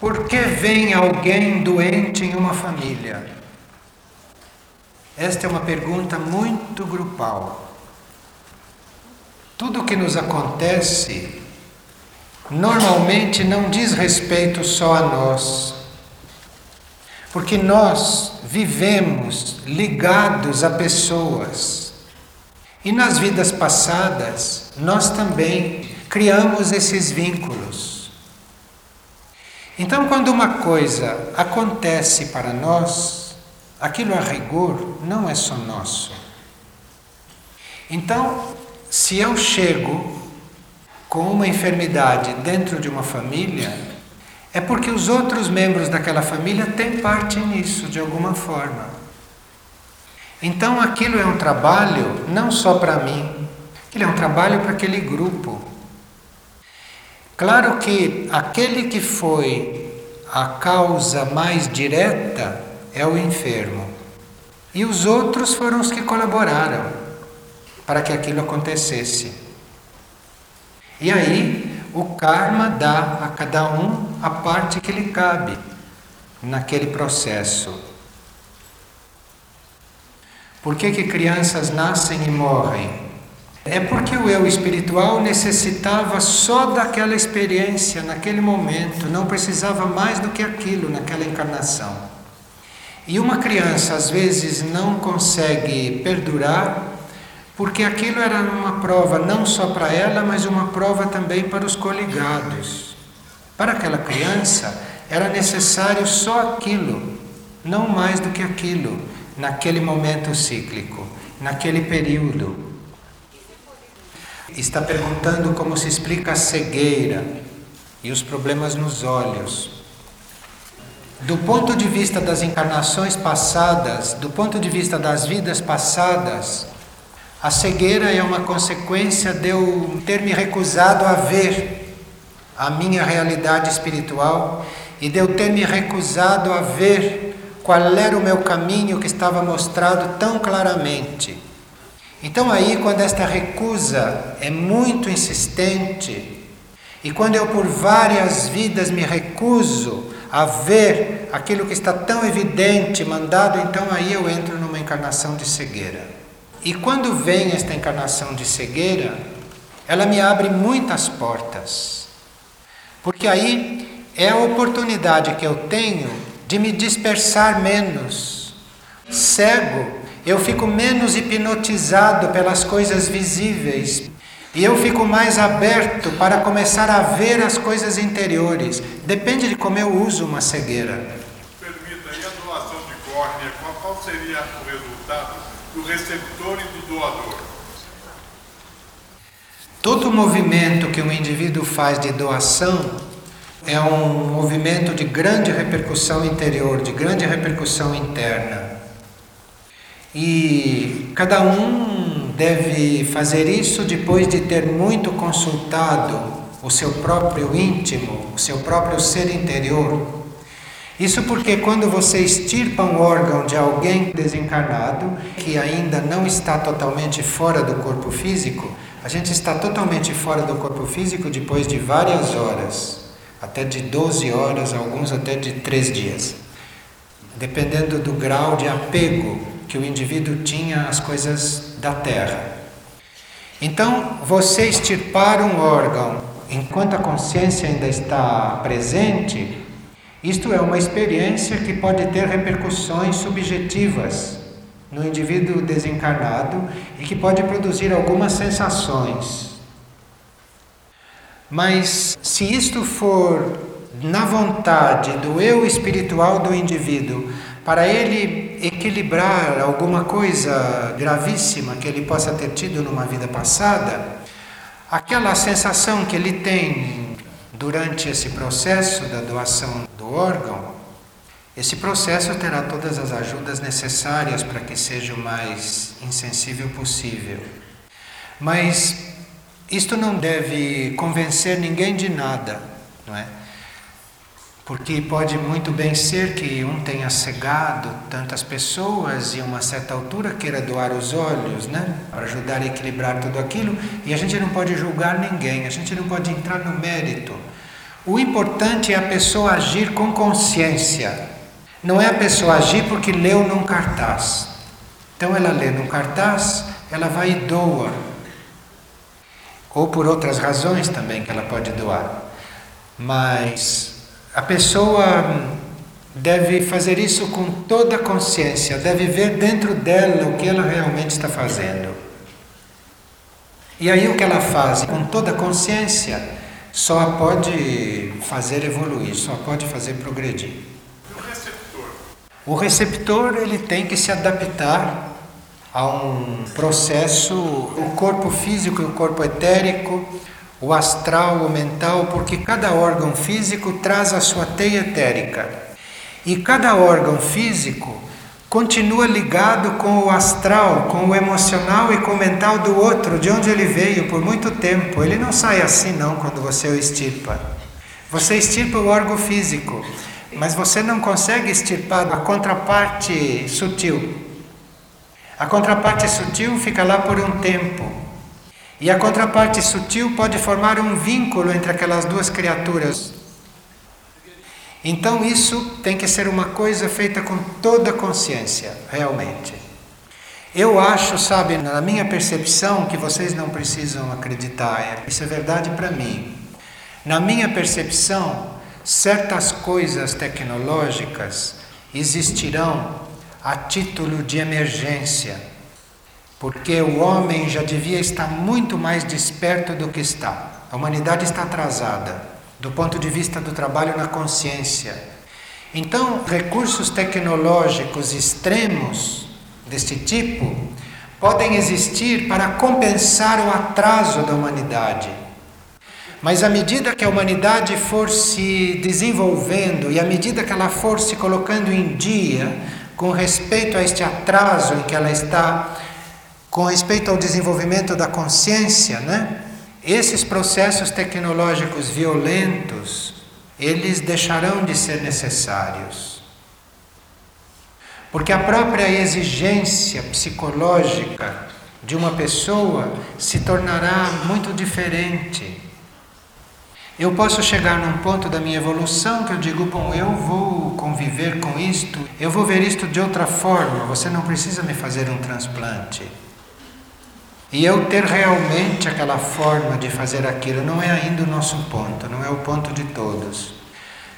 Por que vem alguém doente em uma família? Esta é uma pergunta muito grupal. Tudo o que nos acontece normalmente não diz respeito só a nós, porque nós vivemos ligados a pessoas. E nas vidas passadas, nós também criamos esses vínculos. Então, quando uma coisa acontece para nós, aquilo a rigor não é só nosso. Então, se eu chego com uma enfermidade dentro de uma família, é porque os outros membros daquela família têm parte nisso de alguma forma. Então aquilo é um trabalho não só para mim, aquilo é um trabalho para aquele grupo. Claro que aquele que foi a causa mais direta é o enfermo. E os outros foram os que colaboraram para que aquilo acontecesse. E aí o karma dá a cada um a parte que lhe cabe naquele processo. Por que, que crianças nascem e morrem? É porque o eu espiritual necessitava só daquela experiência naquele momento, não precisava mais do que aquilo naquela encarnação. E uma criança às vezes não consegue perdurar porque aquilo era uma prova não só para ela, mas uma prova também para os coligados. Para aquela criança era necessário só aquilo, não mais do que aquilo, naquele momento cíclico, naquele período está perguntando como se explica a cegueira e os problemas nos olhos. Do ponto de vista das encarnações passadas, do ponto de vista das vidas passadas, a cegueira é uma consequência de eu ter me recusado a ver a minha realidade espiritual e de eu ter me recusado a ver qual era o meu caminho que estava mostrado tão claramente. Então, aí, quando esta recusa é muito insistente, e quando eu por várias vidas me recuso a ver aquilo que está tão evidente, mandado, então aí eu entro numa encarnação de cegueira. E quando vem esta encarnação de cegueira, ela me abre muitas portas. Porque aí é a oportunidade que eu tenho de me dispersar menos. Cego eu fico menos hipnotizado pelas coisas visíveis e eu fico mais aberto para começar a ver as coisas interiores. Depende de como eu uso uma cegueira. Permita, e a doação de córnea, qual seria o resultado do receptor e do doador? Todo movimento que um indivíduo faz de doação é um movimento de grande repercussão interior, de grande repercussão interna. E cada um deve fazer isso depois de ter muito consultado o seu próprio íntimo, o seu próprio ser interior. Isso porque quando você extirpa um órgão de alguém desencarnado, que ainda não está totalmente fora do corpo físico, a gente está totalmente fora do corpo físico depois de várias horas, até de 12 horas, alguns até de 3 dias, dependendo do grau de apego que o indivíduo tinha às coisas da terra. Então, você extirpar um órgão enquanto a consciência ainda está presente, isto é uma experiência que pode ter repercussões subjetivas no indivíduo desencarnado e que pode produzir algumas sensações. Mas se isto for na vontade do eu espiritual do indivíduo, para ele equilibrar alguma coisa gravíssima que ele possa ter tido numa vida passada, aquela sensação que ele tem durante esse processo da doação do órgão, esse processo terá todas as ajudas necessárias para que seja o mais insensível possível. Mas isto não deve convencer ninguém de nada, não é? Porque pode muito bem ser que um tenha cegado tantas pessoas e uma certa altura queira doar os olhos, né? Para ajudar a equilibrar tudo aquilo. E a gente não pode julgar ninguém, a gente não pode entrar no mérito. O importante é a pessoa agir com consciência. Não é a pessoa agir porque leu num cartaz. Então ela lê num cartaz, ela vai e doa. Ou por outras razões também que ela pode doar. Mas a pessoa deve fazer isso com toda a consciência, deve ver dentro dela o que ela realmente está fazendo. E aí o que ela faz com toda a consciência só a pode fazer evoluir, só pode fazer progredir. E o receptor? O receptor ele tem que se adaptar a um processo, o corpo físico e o corpo etérico, o astral, o mental, porque cada órgão físico traz a sua teia etérica. E cada órgão físico continua ligado com o astral, com o emocional e com o mental do outro, de onde ele veio por muito tempo. Ele não sai assim não quando você o extirpa. Você extirpa o órgão físico, mas você não consegue extirpar a contraparte sutil. A contraparte sutil fica lá por um tempo. E a contraparte sutil pode formar um vínculo entre aquelas duas criaturas. Então isso tem que ser uma coisa feita com toda consciência, realmente. Eu acho, sabe, na minha percepção, que vocês não precisam acreditar, é, isso é verdade para mim. Na minha percepção, certas coisas tecnológicas existirão a título de emergência, porque o homem já devia estar muito mais desperto do que está. A humanidade está atrasada do ponto de vista do trabalho na consciência. Então, recursos tecnológicos extremos deste tipo podem existir para compensar o atraso da humanidade. Mas à medida que a humanidade for se desenvolvendo e à medida que ela for se colocando em dia com respeito a este atraso em que ela está, com respeito ao desenvolvimento da consciência, né? Esses processos tecnológicos violentos, eles deixarão de ser necessários. Porque a própria exigência psicológica de uma pessoa se tornará muito diferente. Eu posso chegar num ponto da minha evolução que eu digo, bom, eu vou conviver com isto, eu vou ver isto de outra forma, você não precisa me fazer um transplante. E eu ter realmente aquela forma de fazer aquilo não é ainda o nosso ponto, não é o ponto de todos.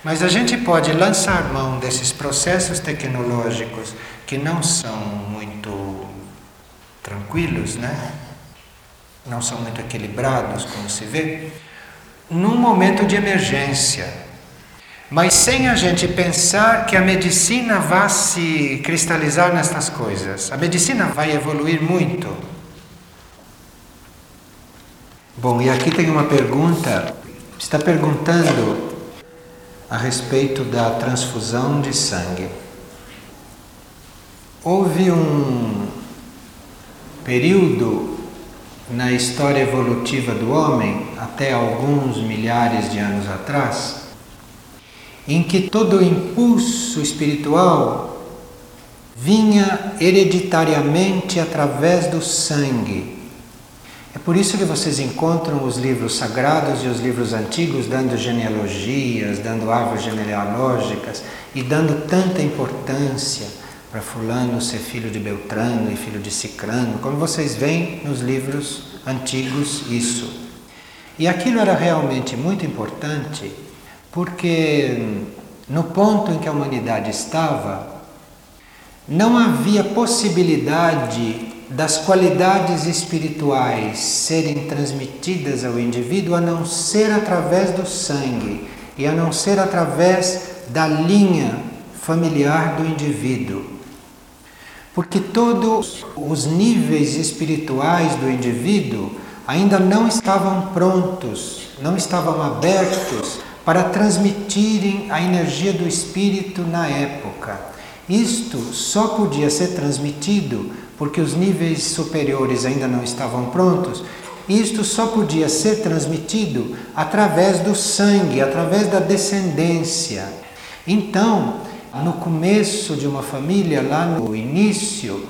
Mas a gente pode lançar mão desses processos tecnológicos que não são muito tranquilos, né? Não são muito equilibrados, como se vê, num momento de emergência. Mas sem a gente pensar que a medicina vá se cristalizar nestas coisas. A medicina vai evoluir muito. Bom, e aqui tem uma pergunta. Está perguntando a respeito da transfusão de sangue. Houve um período na história evolutiva do homem, até alguns milhares de anos atrás, em que todo o impulso espiritual vinha hereditariamente através do sangue. É por isso que vocês encontram os livros sagrados e os livros antigos dando genealogias, dando árvores genealógicas e dando tanta importância para Fulano ser filho de Beltrano e filho de Cicrano, como vocês veem nos livros antigos, isso. E aquilo era realmente muito importante porque no ponto em que a humanidade estava, não havia possibilidade das qualidades espirituais serem transmitidas ao indivíduo a não ser através do sangue e a não ser através da linha familiar do indivíduo. Porque todos os níveis espirituais do indivíduo ainda não estavam prontos, não estavam abertos para transmitirem a energia do espírito na época. Isto só podia ser transmitido porque os níveis superiores ainda não estavam prontos, isto só podia ser transmitido através do sangue, através da descendência. Então, no começo de uma família, lá no início,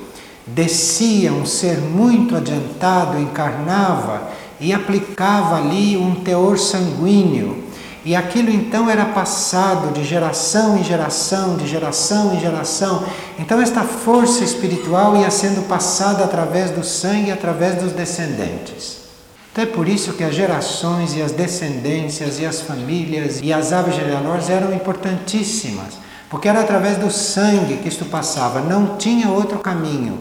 descia um ser muito adiantado, encarnava e aplicava ali um teor sanguíneo. E aquilo então era passado de geração em geração, de geração em geração. Então esta força espiritual ia sendo passada através do sangue, através dos descendentes. Então é por isso que as gerações e as descendências e as famílias e as aves genealógicas eram importantíssimas, porque era através do sangue que isto passava, não tinha outro caminho.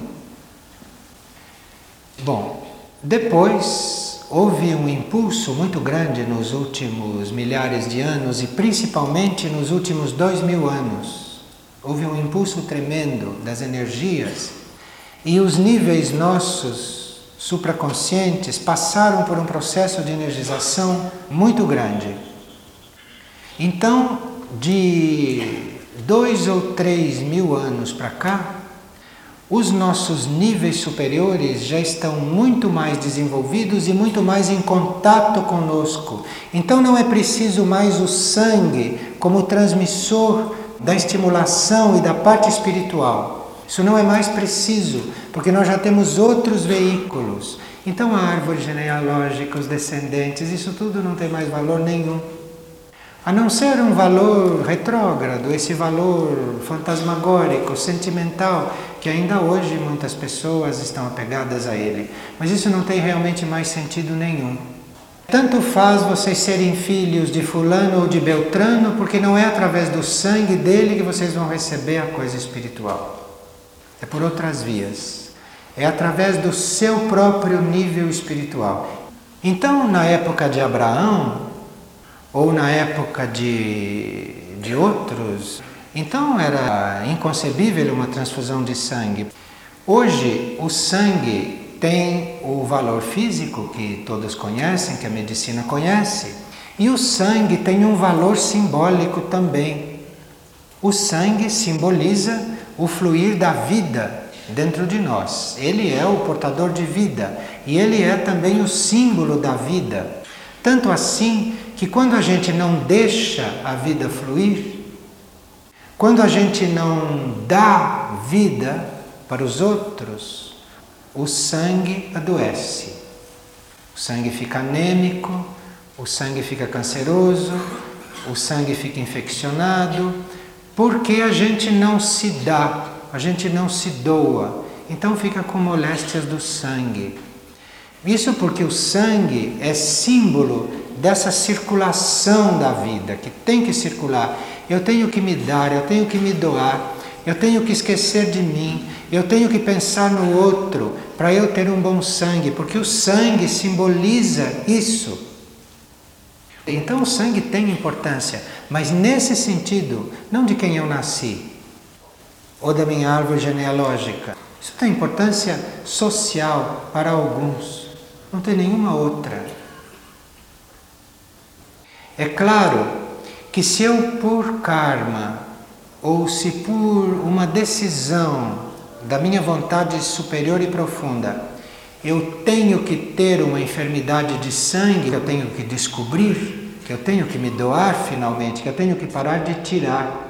Bom, depois houve um impulso muito grande nos últimos milhares de anos e principalmente nos últimos dois mil anos. Houve um impulso tremendo das energias e os níveis nossos supraconscientes passaram por um processo de energização muito grande. Então, de dois ou três mil anos para cá, os nossos níveis superiores já estão muito mais desenvolvidos e muito mais em contato conosco. Então não é preciso mais o sangue como transmissor da estimulação e da parte espiritual. Isso não é mais preciso, porque nós já temos outros veículos. Então a árvore genealógica, os descendentes, isso tudo não tem mais valor nenhum. A não ser um valor retrógrado, esse valor fantasmagórico, sentimental, que ainda hoje muitas pessoas estão apegadas a ele. Mas isso não tem realmente mais sentido nenhum. Tanto faz vocês serem filhos de Fulano ou de Beltrano, porque não é através do sangue dele que vocês vão receber a coisa espiritual é por outras vias. É através do seu próprio nível espiritual. Então, na época de Abraão, ou na época de, de outros, então era inconcebível uma transfusão de sangue. Hoje, o sangue tem o valor físico que todos conhecem, que a medicina conhece, e o sangue tem um valor simbólico também. O sangue simboliza o fluir da vida dentro de nós. Ele é o portador de vida e ele é também o símbolo da vida. Tanto assim que quando a gente não deixa a vida fluir, quando a gente não dá vida para os outros, o sangue adoece. O sangue fica anêmico, o sangue fica canceroso, o sangue fica infeccionado porque a gente não se dá, a gente não se doa, então fica com moléstias do sangue. Isso porque o sangue é símbolo dessa circulação da vida, que tem que circular. Eu tenho que me dar, eu tenho que me doar, eu tenho que esquecer de mim, eu tenho que pensar no outro para eu ter um bom sangue, porque o sangue simboliza isso. Então o sangue tem importância, mas nesse sentido, não de quem eu nasci ou da minha árvore genealógica. Isso tem importância social para alguns, não tem nenhuma outra. É claro que se eu por karma ou se por uma decisão da minha vontade superior e profunda eu tenho que ter uma enfermidade de sangue que eu tenho que descobrir, que eu tenho que me doar finalmente, que eu tenho que parar de tirar,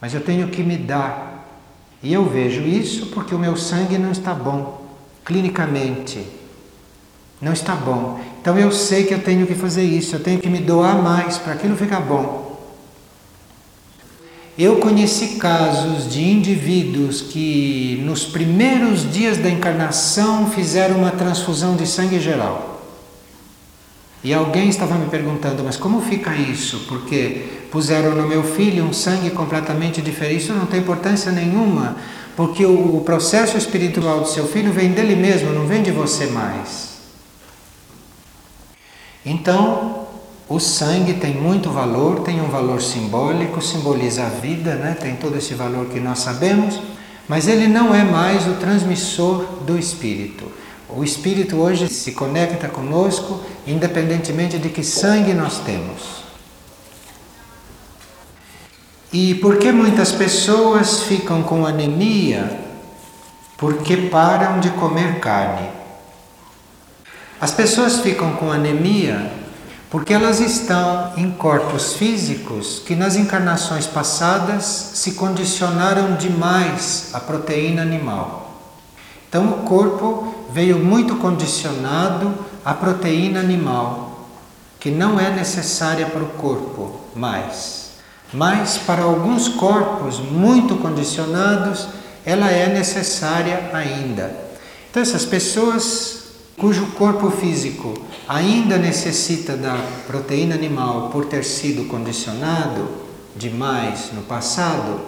mas eu tenho que me dar. E eu vejo isso porque o meu sangue não está bom, clinicamente. Não está bom. Então eu sei que eu tenho que fazer isso, eu tenho que me doar mais para aquilo ficar bom. Eu conheci casos de indivíduos que nos primeiros dias da encarnação fizeram uma transfusão de sangue geral. E alguém estava me perguntando, mas como fica isso? Porque puseram no meu filho um sangue completamente diferente. Isso não tem importância nenhuma, porque o processo espiritual do seu filho vem dele mesmo, não vem de você mais. Então, o sangue tem muito valor, tem um valor simbólico, simboliza a vida, né? tem todo esse valor que nós sabemos, mas ele não é mais o transmissor do espírito. O espírito hoje se conecta conosco, independentemente de que sangue nós temos. E por que muitas pessoas ficam com anemia? Porque param de comer carne. As pessoas ficam com anemia porque elas estão em corpos físicos que nas encarnações passadas se condicionaram demais à proteína animal. Então o corpo veio muito condicionado à proteína animal. que não é necessária para o corpo mais, mas para alguns corpos muito condicionados ela é necessária ainda. Então essas pessoas cujo corpo físico ainda necessita da proteína animal por ter sido condicionado demais no passado,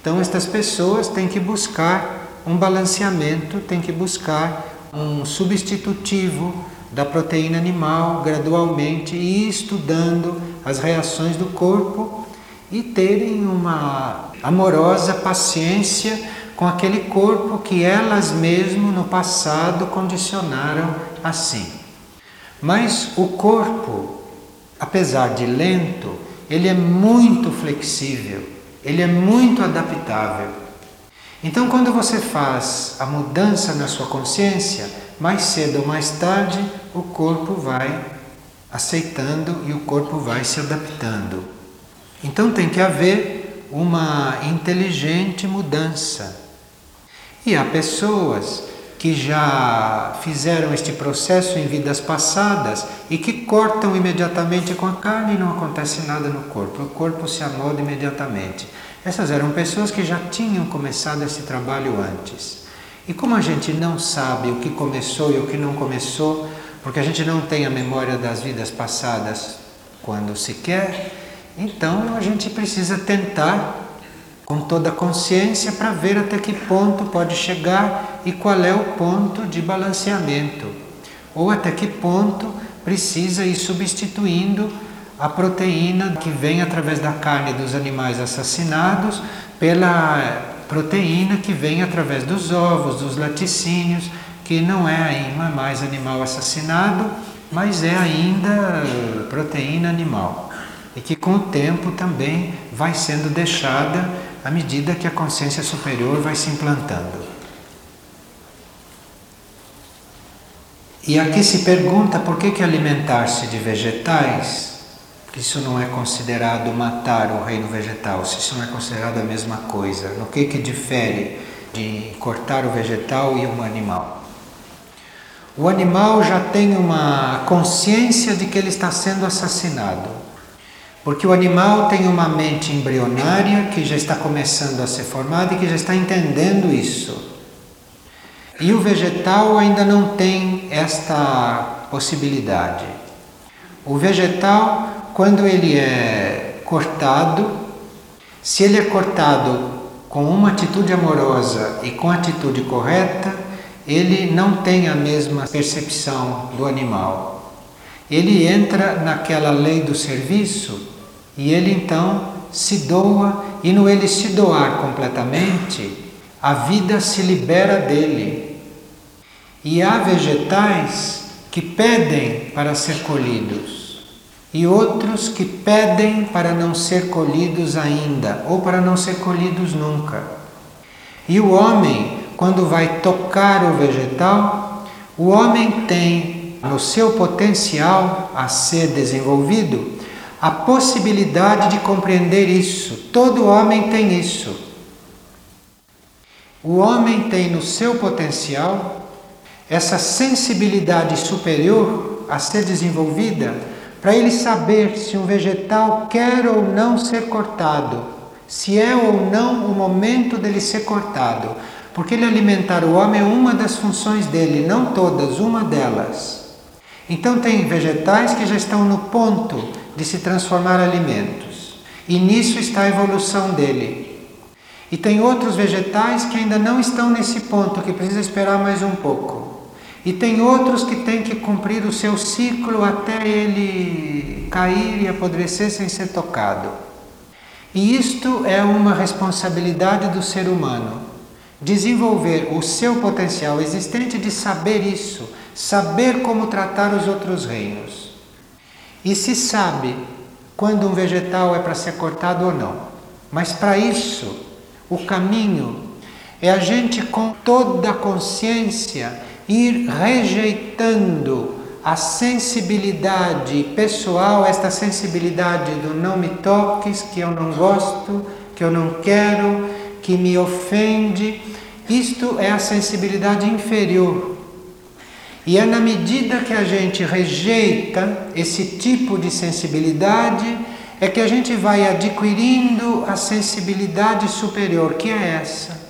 então estas pessoas têm que buscar um balanceamento, têm que buscar um substitutivo da proteína animal gradualmente e estudando as reações do corpo e terem uma amorosa paciência com aquele corpo que elas mesmo no passado condicionaram assim. Mas o corpo, apesar de lento, ele é muito flexível, ele é muito adaptável. Então, quando você faz a mudança na sua consciência, mais cedo ou mais tarde, o corpo vai aceitando e o corpo vai se adaptando. Então, tem que haver uma inteligente mudança e há pessoas que já fizeram este processo em vidas passadas e que cortam imediatamente com a carne e não acontece nada no corpo, o corpo se amolda imediatamente. Essas eram pessoas que já tinham começado esse trabalho antes. E como a gente não sabe o que começou e o que não começou, porque a gente não tem a memória das vidas passadas quando se quer, então a gente precisa tentar com toda a consciência para ver até que ponto pode chegar e qual é o ponto de balanceamento, ou até que ponto precisa ir substituindo a proteína que vem através da carne dos animais assassinados pela proteína que vem através dos ovos, dos laticínios, que não é ainda mais animal assassinado, mas é ainda proteína animal. E que com o tempo também vai sendo deixada à medida que a consciência superior vai se implantando. E aqui se pergunta por que, que alimentar-se de vegetais, isso não é considerado matar o reino vegetal, se isso não é considerado a mesma coisa, no que, que difere de cortar o vegetal e um animal? O animal já tem uma consciência de que ele está sendo assassinado. Porque o animal tem uma mente embrionária que já está começando a ser formada e que já está entendendo isso. E o vegetal ainda não tem esta possibilidade. O vegetal, quando ele é cortado, se ele é cortado com uma atitude amorosa e com a atitude correta, ele não tem a mesma percepção do animal. Ele entra naquela lei do serviço e ele então se doa, e no ele se doar completamente, a vida se libera dele. E há vegetais que pedem para ser colhidos, e outros que pedem para não ser colhidos ainda, ou para não ser colhidos nunca. E o homem, quando vai tocar o vegetal, o homem tem no seu potencial a ser desenvolvido a possibilidade de compreender isso. Todo homem tem isso. O homem tem no seu potencial essa sensibilidade superior a ser desenvolvida para ele saber se um vegetal quer ou não ser cortado, se é ou não o momento dele ser cortado. Porque ele alimentar o homem é uma das funções dele, não todas, uma delas. Então tem vegetais que já estão no ponto de se transformar alimentos. E nisso está a evolução dele. E tem outros vegetais que ainda não estão nesse ponto, que precisa esperar mais um pouco. E tem outros que têm que cumprir o seu ciclo até ele cair e apodrecer sem ser tocado. E isto é uma responsabilidade do ser humano. Desenvolver o seu potencial existente de saber isso, saber como tratar os outros reinos. E se sabe quando um vegetal é para ser cortado ou não. Mas para isso, o caminho é a gente com toda a consciência ir rejeitando a sensibilidade pessoal, esta sensibilidade do não me toques, que eu não gosto, que eu não quero, que me ofende. Isto é a sensibilidade inferior E é na medida que a gente rejeita esse tipo de sensibilidade, é que a gente vai adquirindo a sensibilidade superior, que é essa.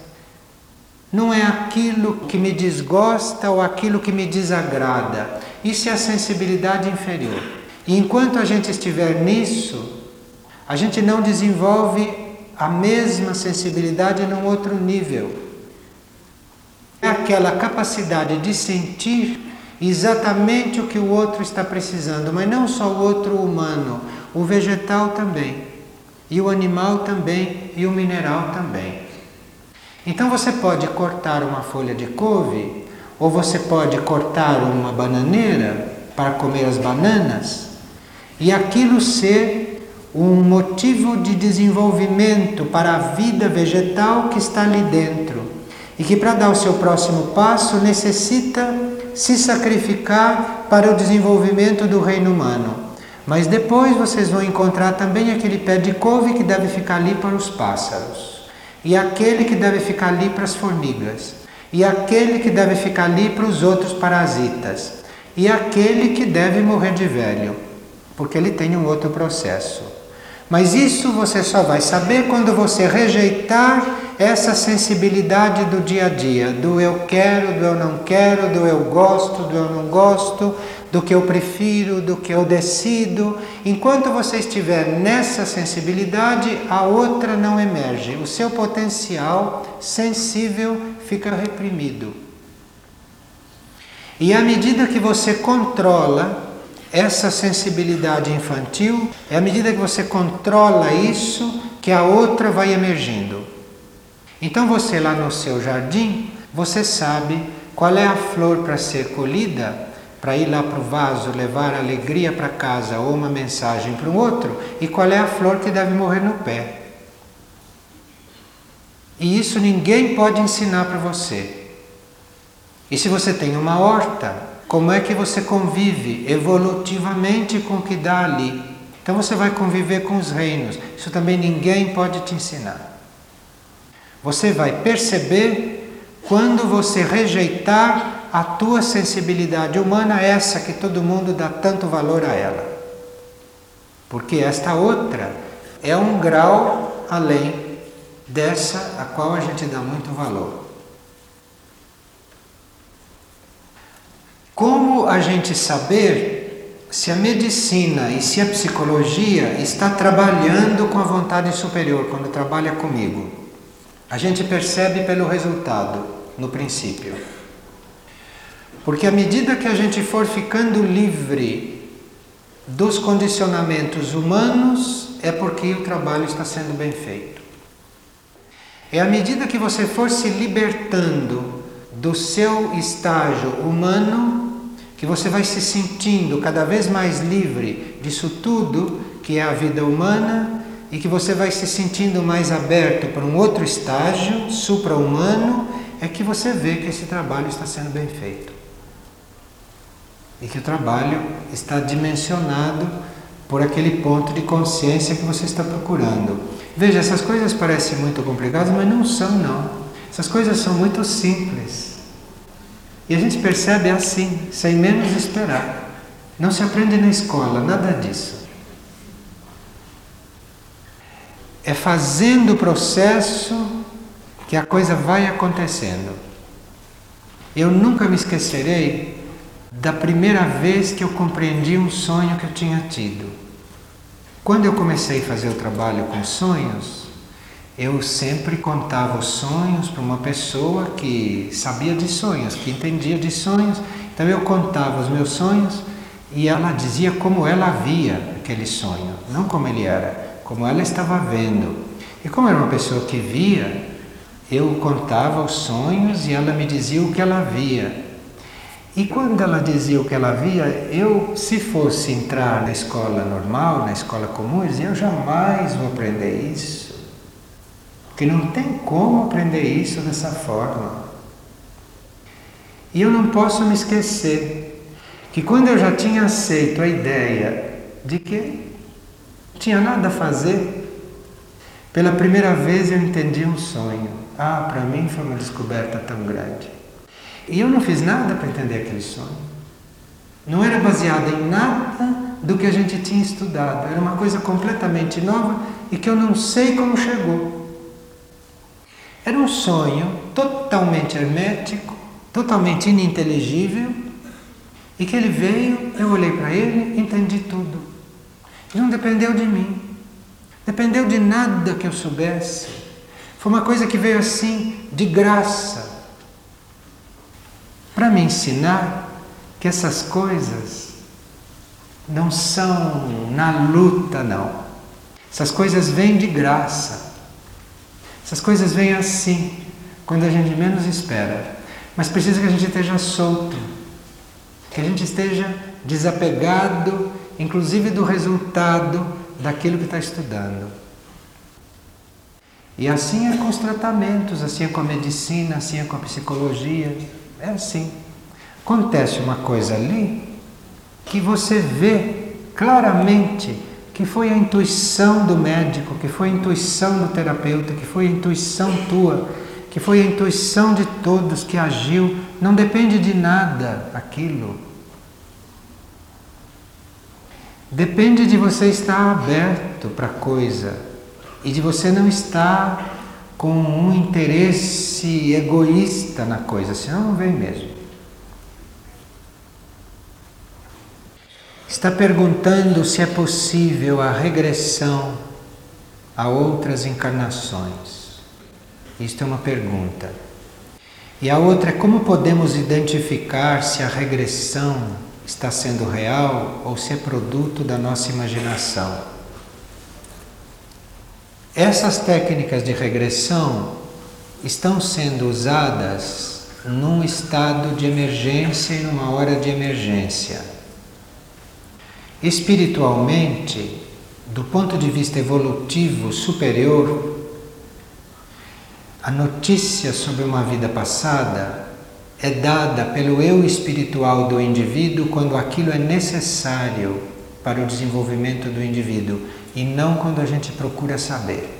Não é aquilo que me desgosta ou aquilo que me desagrada. Isso é a sensibilidade inferior. E enquanto a gente estiver nisso, a gente não desenvolve a mesma sensibilidade num outro nível. É aquela capacidade de sentir exatamente o que o outro está precisando, mas não só o outro humano, o vegetal também, e o animal também, e o mineral também. Então você pode cortar uma folha de couve, ou você pode cortar uma bananeira para comer as bananas, e aquilo ser um motivo de desenvolvimento para a vida vegetal que está ali dentro e que, para dar o seu próximo passo, necessita se sacrificar para o desenvolvimento do reino humano. Mas depois vocês vão encontrar também aquele pé de couve que deve ficar ali para os pássaros, e aquele que deve ficar ali para as formigas, e aquele que deve ficar ali para os outros parasitas, e aquele que deve morrer de velho, porque ele tem um outro processo. Mas isso você só vai saber quando você rejeitar essa sensibilidade do dia a dia, do eu quero, do eu não quero, do eu gosto, do eu não gosto, do que eu prefiro, do que eu decido. Enquanto você estiver nessa sensibilidade, a outra não emerge. O seu potencial sensível fica reprimido. E à medida que você controla essa sensibilidade infantil, é à medida que você controla isso que a outra vai emergindo. Então você lá no seu jardim, você sabe qual é a flor para ser colhida, para ir lá para o vaso levar alegria para casa ou uma mensagem para o outro, e qual é a flor que deve morrer no pé. E isso ninguém pode ensinar para você. E se você tem uma horta, como é que você convive evolutivamente com o que dá ali? Então você vai conviver com os reinos. Isso também ninguém pode te ensinar. Você vai perceber quando você rejeitar a tua sensibilidade humana, essa que todo mundo dá tanto valor a ela. Porque esta outra é um grau além dessa a qual a gente dá muito valor. Como a gente saber se a medicina e se a psicologia está trabalhando com a vontade superior quando trabalha comigo? A gente percebe pelo resultado, no princípio. Porque à medida que a gente for ficando livre dos condicionamentos humanos, é porque o trabalho está sendo bem feito. É à medida que você for se libertando do seu estágio humano que você vai se sentindo cada vez mais livre disso tudo que é a vida humana e que você vai se sentindo mais aberto para um outro estágio supra-humano, é que você vê que esse trabalho está sendo bem feito. E que o trabalho está dimensionado por aquele ponto de consciência que você está procurando. Veja, essas coisas parecem muito complicadas, mas não são não. Essas coisas são muito simples. E a gente percebe assim, sem menos esperar. Não se aprende na escola, nada disso. É fazendo o processo que a coisa vai acontecendo. Eu nunca me esquecerei da primeira vez que eu compreendi um sonho que eu tinha tido. Quando eu comecei a fazer o trabalho com sonhos, eu sempre contava os sonhos para uma pessoa que sabia de sonhos, que entendia de sonhos. Então eu contava os meus sonhos e ela dizia como ela via aquele sonho, não como ele era, como ela estava vendo. E como era uma pessoa que via, eu contava os sonhos e ela me dizia o que ela via. E quando ela dizia o que ela via, eu, se fosse entrar na escola normal, na escola comum, eu dizia: eu jamais vou aprender isso que não tem como aprender isso dessa forma. E eu não posso me esquecer que quando eu já tinha aceito a ideia de que tinha nada a fazer, pela primeira vez eu entendi um sonho. Ah, para mim foi uma descoberta tão grande. E eu não fiz nada para entender aquele sonho. Não era baseado em nada do que a gente tinha estudado. Era uma coisa completamente nova e que eu não sei como chegou. Era um sonho totalmente hermético, totalmente ininteligível, e que ele veio, eu olhei para ele, entendi tudo. Não dependeu de mim, dependeu de nada que eu soubesse. Foi uma coisa que veio assim, de graça, para me ensinar que essas coisas não são na luta, não. Essas coisas vêm de graça. Essas coisas vêm assim, quando a gente menos espera. Mas precisa que a gente esteja solto, que a gente esteja desapegado, inclusive do resultado daquilo que está estudando. E assim é com os tratamentos, assim é com a medicina, assim é com a psicologia. É assim. Acontece uma coisa ali que você vê claramente que foi a intuição do médico, que foi a intuição do terapeuta, que foi a intuição tua, que foi a intuição de todos que agiu. Não depende de nada aquilo. Depende de você estar aberto para a coisa e de você não estar com um interesse egoísta na coisa, senão não vem mesmo. está perguntando se é possível a regressão a outras encarnações. Isto é uma pergunta. E a outra é como podemos identificar se a regressão está sendo real ou se é produto da nossa imaginação. Essas técnicas de regressão estão sendo usadas num estado de emergência e numa hora de emergência. Espiritualmente, do ponto de vista evolutivo superior, a notícia sobre uma vida passada é dada pelo eu espiritual do indivíduo quando aquilo é necessário para o desenvolvimento do indivíduo e não quando a gente procura saber.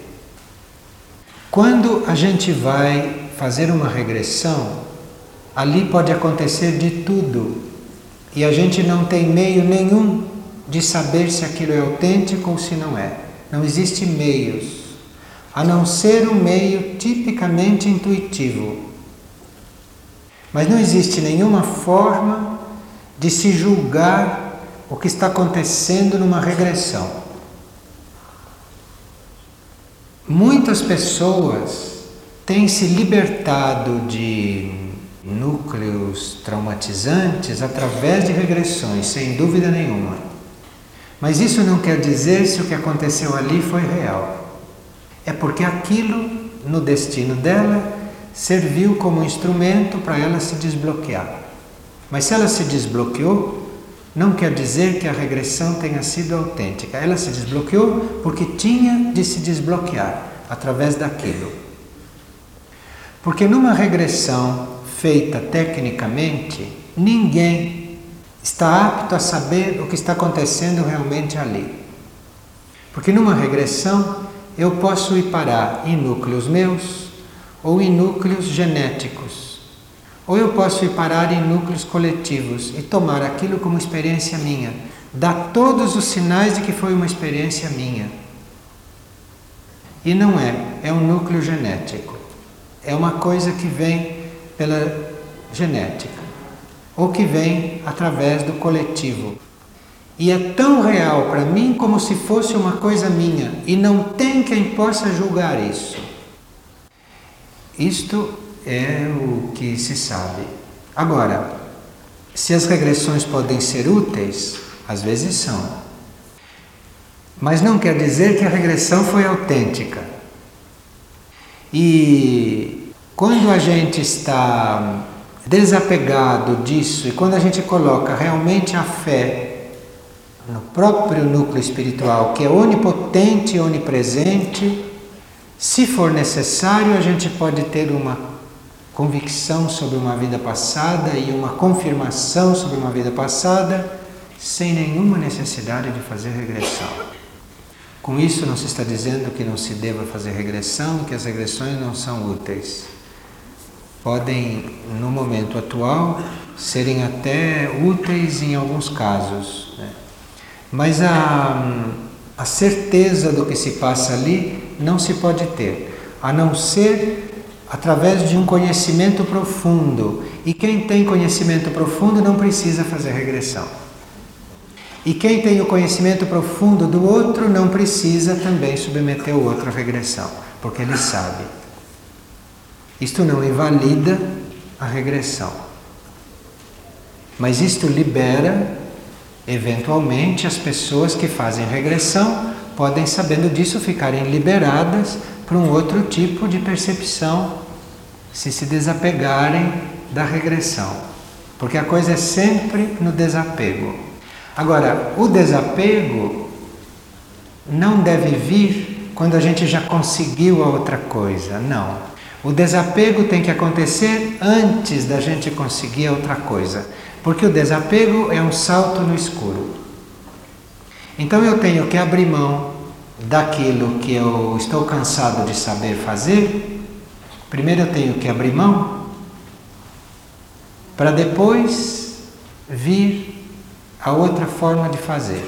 Quando a gente vai fazer uma regressão, ali pode acontecer de tudo e a gente não tem meio nenhum de saber se aquilo é autêntico ou se não é. Não existe meios, a não ser um meio tipicamente intuitivo. Mas não existe nenhuma forma de se julgar o que está acontecendo numa regressão. Muitas pessoas têm se libertado de núcleos traumatizantes através de regressões, sem dúvida nenhuma. Mas isso não quer dizer se o que aconteceu ali foi real. É porque aquilo, no destino dela, serviu como instrumento para ela se desbloquear. Mas se ela se desbloqueou, não quer dizer que a regressão tenha sido autêntica. Ela se desbloqueou porque tinha de se desbloquear através daquilo. Porque numa regressão feita tecnicamente, ninguém está apto a saber o que está acontecendo realmente ali. Porque numa regressão eu posso ir parar em núcleos meus ou em núcleos genéticos. Ou eu posso ir parar em núcleos coletivos e tomar aquilo como experiência minha, dar todos os sinais de que foi uma experiência minha. E não é, é um núcleo genético. É uma coisa que vem pela genética ou que vem através do coletivo. E é tão real para mim como se fosse uma coisa minha, e não tem quem possa julgar isso. Isto é o que se sabe. Agora, se as regressões podem ser úteis, às vezes são. Mas não quer dizer que a regressão foi autêntica. E quando a gente está desapegado disso e quando a gente coloca realmente a fé no próprio núcleo espiritual, que é onipotente e onipresente, se for necessário, a gente pode ter uma convicção sobre uma vida passada e uma confirmação sobre uma vida passada, sem nenhuma necessidade de fazer regressão. Com isso, não se está dizendo que não se deva fazer regressão, que as regressões não são úteis. podem, no momento atual, serem até úteis em alguns casos. Né? Mas a, a certeza do que se passa ali não se pode ter, a não ser através de um conhecimento profundo. E quem tem conhecimento profundo não precisa fazer regressão. E quem tem o conhecimento profundo do outro não precisa também submeter o outro à regressão, porque ele sabe. Isto não invalida a regressão. Mas isto libera, eventualmente, as pessoas que fazem regressão podem, sabendo disso, ficarem liberadas para um outro tipo de percepção, se se desapegarem da regressão. Porque a coisa é sempre no desapego. Agora, o desapego não deve vir quando a gente já conseguiu a outra coisa, não. O desapego tem que acontecer antes da gente conseguir a outra coisa, porque o desapego é um salto no escuro. Então eu tenho que abrir mão daquilo que eu estou cansado de saber fazer. Primeiro eu tenho que abrir mão para depois vir a outra forma de fazer.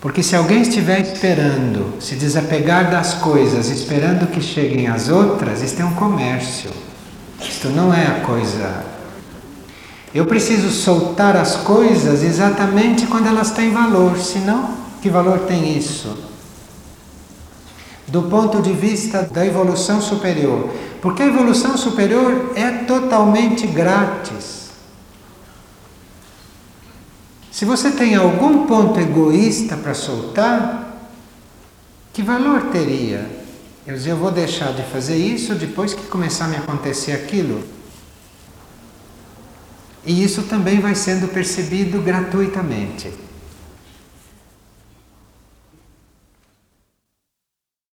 Porque se alguém estiver esperando se desapegar das coisas, esperando que cheguem as outras, isto é um comércio. Isto não é a coisa. Eu preciso soltar as coisas exatamente quando elas têm valor, senão, que valor tem isso? Do ponto de vista da evolução superior. Porque a evolução superior é totalmente grátis. Se você tem algum ponto egoísta para soltar, que valor teria? Eu eu vou deixar de fazer isso depois que começar a me acontecer aquilo. E isso também vai sendo percebido gratuitamente.